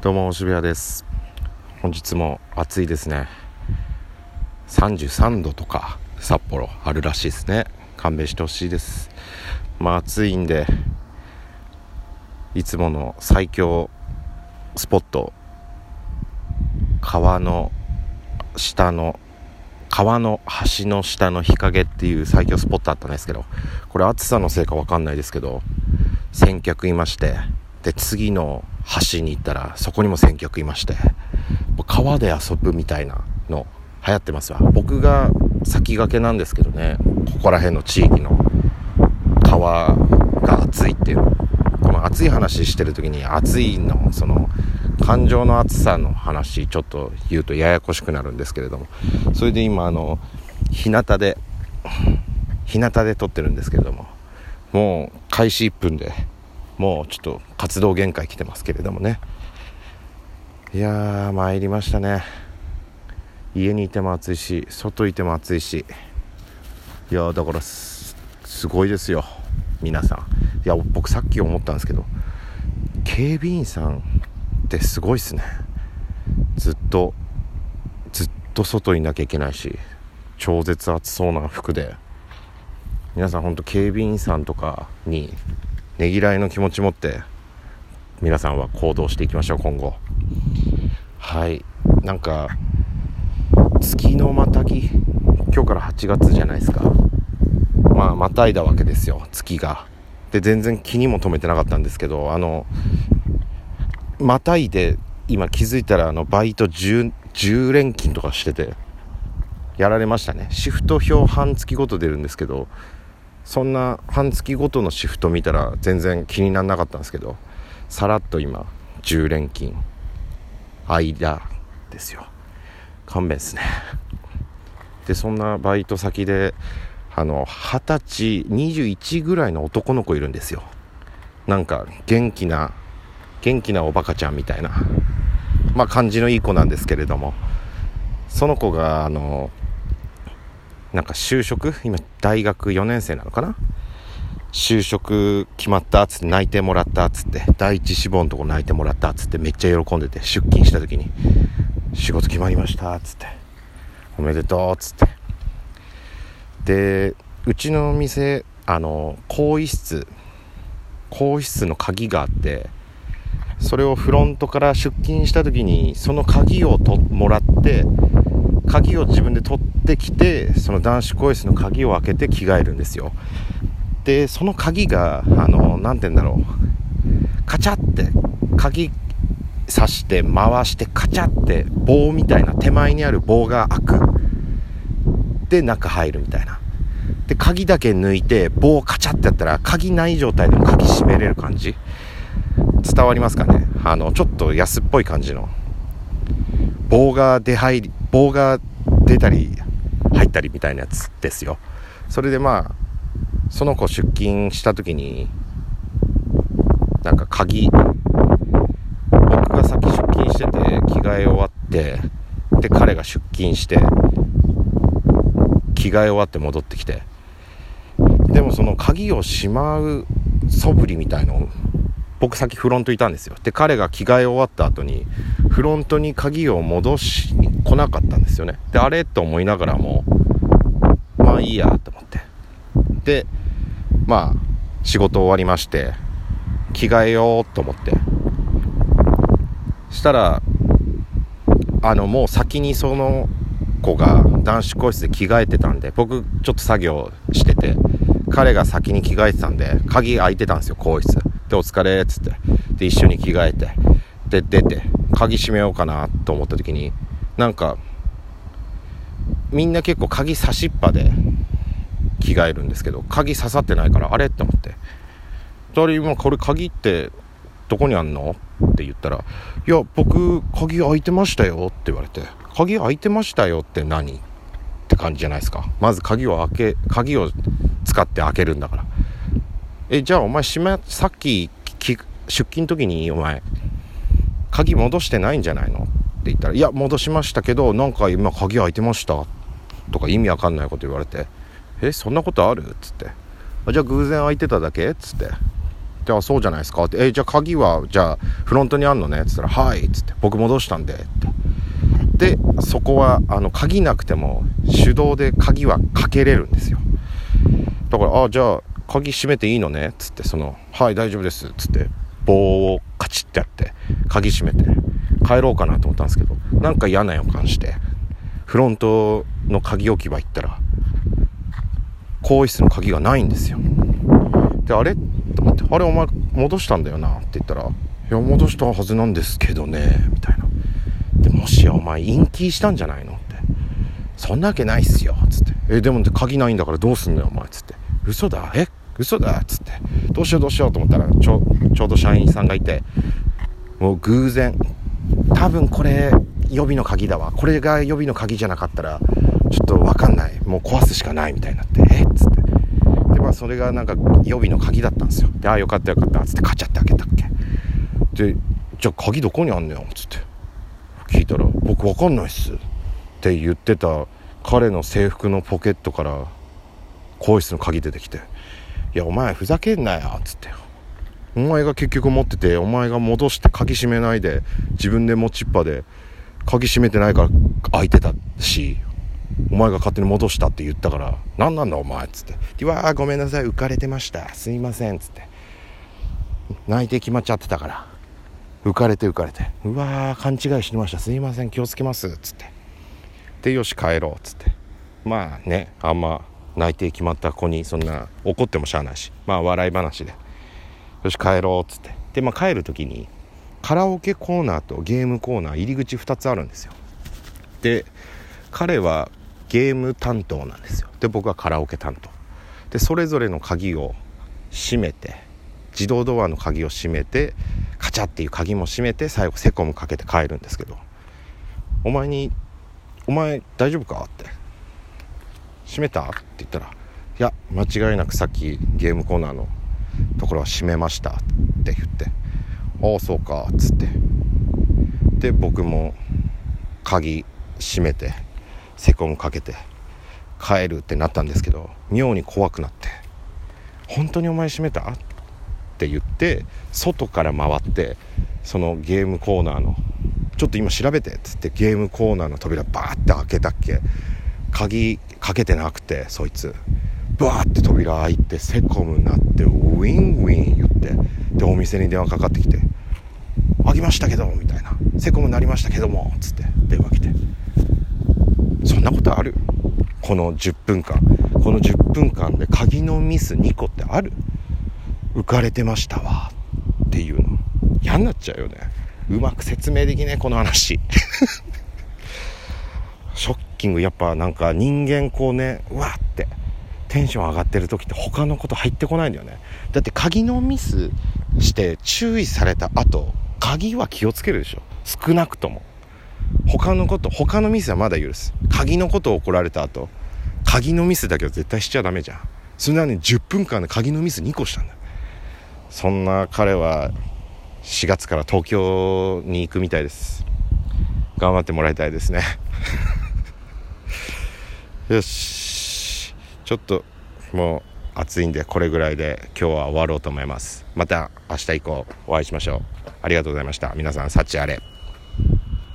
どうも渋谷です。本日も暑いですね。33度とか札幌あるらしいですね。勘弁してほしいです。まあ暑いんでいつもの最強スポット。川の下の川の橋の下の日陰っていう最強スポットあったんですけどこれ暑さのせいか分かんないですけど先客いましてで次の橋に行ったらそこにも先客いまして川で遊ぶみたいなの流行ってますわ。僕が先駆けなんですけどねここら辺の地域の川が熱いっていう。この熱い話してる時に熱いのその感情の熱さの話ちょっと言うとややこしくなるんですけれどもそれで今あの日向で日向で撮ってるんですけれどももう開始1分でもうちょっと活動限界来てますけれどもね。いやー参りましたね。家にいても暑いし外いても暑いし。いやだからすごいですよ。皆さん。いや僕さっき思ったんですけど警備員さんってすごいっすね。ずっとずっと外いなきゃいけないし超絶暑そうな服で。皆さん本当警備員さんとかにねぎらいの気持ち持って皆さんは行動していきましょう今後。はい。なんか月のまたぎ今日から8月じゃないですか。まあまたいだわけですよ月が。で全然気にも留めてなかったんですけどあのまたいで今気づいたらあのバイト 10, 10連勤とかしててやられましたね。シフト表半月ごと出るんですけどそんな半月ごとのシフト見たら全然気にならなかったんですけどさらっと今10連勤。間ですよ。勘弁ですね。でそんなバイト先であの二十歳21ぐらいの男の子いるんですよ。なんか元気な元気なおバカちゃんみたいな。まあ感じのいい子なんですけれども。その子があのなんか就職？今大学4年生なのかな？就職決まったっつって泣いてもらったっつって第一志望のとこ泣いてもらったっつってめっちゃ喜んでて出勤した時に仕事決まりましたっつっておめでとうっつって。でうちの店あの更衣室更衣室の鍵があってそれをフロントから出勤した時にその鍵をともらって鍵を自分で取ってきてその男子更衣室の鍵を開けて着替えるんですよ。でその鍵が何て言うんだろう。カチャって鍵刺して回してカチャって棒みたいな手前にある棒が開く。で中入るみたいな。で鍵だけ抜いて棒カチャってやったら鍵ない状態でも鍵閉めれる感じ。伝わりますかね？あのちょっと安っぽい感じの。棒が出入り棒が出たり入ったりみたいなやつですよ。それでまあその子出勤した時になんか鍵僕が先出勤してて着替え終わってで彼が出勤して着替え終わって戻ってきて。でもその鍵をしまう素振りみたいの僕先フロントいたんですよ。で彼が着替え終わった後にフロントに鍵を戻しに来なかったんですよね。であれと思いながらもまあいいやと思って。でまあ仕事終わりまして着替えようと思って。したらあのもう先にその子が男子更衣室で着替えてたんで僕ちょっと作業してて彼が先に着替えてたんで鍵開いてたんですよ更衣室。でお疲れっつって。で一緒に着替えて。で出て。鍵閉めようかなと思った時になんかみんな結構鍵差しっぱで着替えるんですけど鍵刺さってないからあれって思って。2人これ鍵ってどこにあんの？って言ったら「いや僕鍵開いてましたよ」って言われて「鍵開いてましたよって何?」って感じじゃないですか。まず鍵を開け鍵を使って開けるんだから。えじゃあお前閉めさっき出勤の時にお前鍵戻してないんじゃないの？って言ったら「いや戻しましたけどなんか今鍵開いてました」とか意味わかんないこと言われて「えそんなことある?」っつって「じゃあ偶然開いてただけ?」っつって。であそうじゃないですか？って。えじゃあ鍵はじゃあフロントにあんのね？っつったらはい！っつって。僕戻したんで。って。でそこはあの鍵なくても手動で鍵はかけれるんですよ。だからあじゃあ鍵閉めていいのね？っつって。そのはい大丈夫です。っつって。棒をカチッてやって鍵閉めて帰ろうかなと思ったんですけどなんか嫌な予感してフロントの鍵置き場行ったら更衣室の鍵がないんですよ。であれ？と思って「あれお前戻したんだよな」って言ったら「いや戻したはずなんですけどね」みたいな。でもしやお前陰気したんじゃないの？って。そんなわけないっすよつって「えでも鍵ないんだからどうすんのよお前」つって「嘘だ。え？嘘だ」っつって「どうしようどうしよう」と思ったらちょちょうど社員さんがいてもう偶然多分これ予備の鍵だわ。これが予備の鍵じゃなかったらちょっと分かんない。もう壊すしかないみたいになってえっつって。でまあそれがなんか予備の鍵だったんですよ。でああよかったよかったっつってカチャって開けたっけ。でじゃあ鍵どこにあんのよっつって。聞いたら「僕分かんないっす」って言ってた彼の制服のポケットから更衣室の鍵出てきて「いやお前ふざけんなよ」っつって。お前が結局持っててお前が戻して鍵閉めないで自分で持ちっぱで鍵閉めてないから開いてたしお前が勝手に戻したって言ったから何なんだお前っつって「うわーごめんなさい。浮かれてました。すいません」っつって。内定決まっちゃってたから。浮かれて浮かれて「うわー勘違いしてました。すいません。気をつけます」っつって。でよし帰ろうっつって。まあねあんま内定決まった子にそんな怒ってもしゃあないしまあ笑い話で。よし帰ろうっつって。でまあ帰る時にカラオケコーナーとゲームコーナー入り口2つあるんですよ。で彼はゲーム担当なんですよ。で僕はカラオケ担当。でそれぞれの鍵を閉めて自動ドアの鍵を閉めてカチャっていう鍵も閉めて最後セコムかけて帰るんですけど。お前に「お前大丈夫か?」って「閉めた?」って言ったら「いや間違いなくさっきゲームコーナーのところは閉めました」って言って「ああそうか」っつってで僕も鍵閉めてセコムかけて帰るってなったんですけど妙に怖くなって「本当にお前閉めた?」って言って外から回ってそのゲームコーナーの「ちょっと今調べて」っつってゲームコーナーの扉バーって開けたっけ？鍵かけてなくてそいつ。バーって扉開いてセコムになってウィンウィン言って。でお店に電話かかってきて「開きましたけど」みたいな「セコムなりましたけども」っつって電話来て。そんなことある？この10分間。この10分間で鍵のミス2個ってある？浮かれてましたわ。っていうの。嫌になっちゃうよね。うまく説明できねえこの話。ショッキングやっぱなんか人間こうねうわってテンション上がってる時って他のこと入ってこないんだよね。だって鍵のミスして注意された後鍵は気をつけるでしょ。少なくとも。他のこと他のミスはまだ許す。鍵のことを怒られた後鍵のミスだけは絶対しちゃダメじゃん。それなに10分間で鍵のミス2個したんだ。そんな彼は4月から東京に行くみたいです。頑張ってもらいたいですね。よし。ちょっともう暑いんでこれぐらいで今日は終わろうと思います。また明日以降お会いしましょう。ありがとうございました。皆さん幸あれ。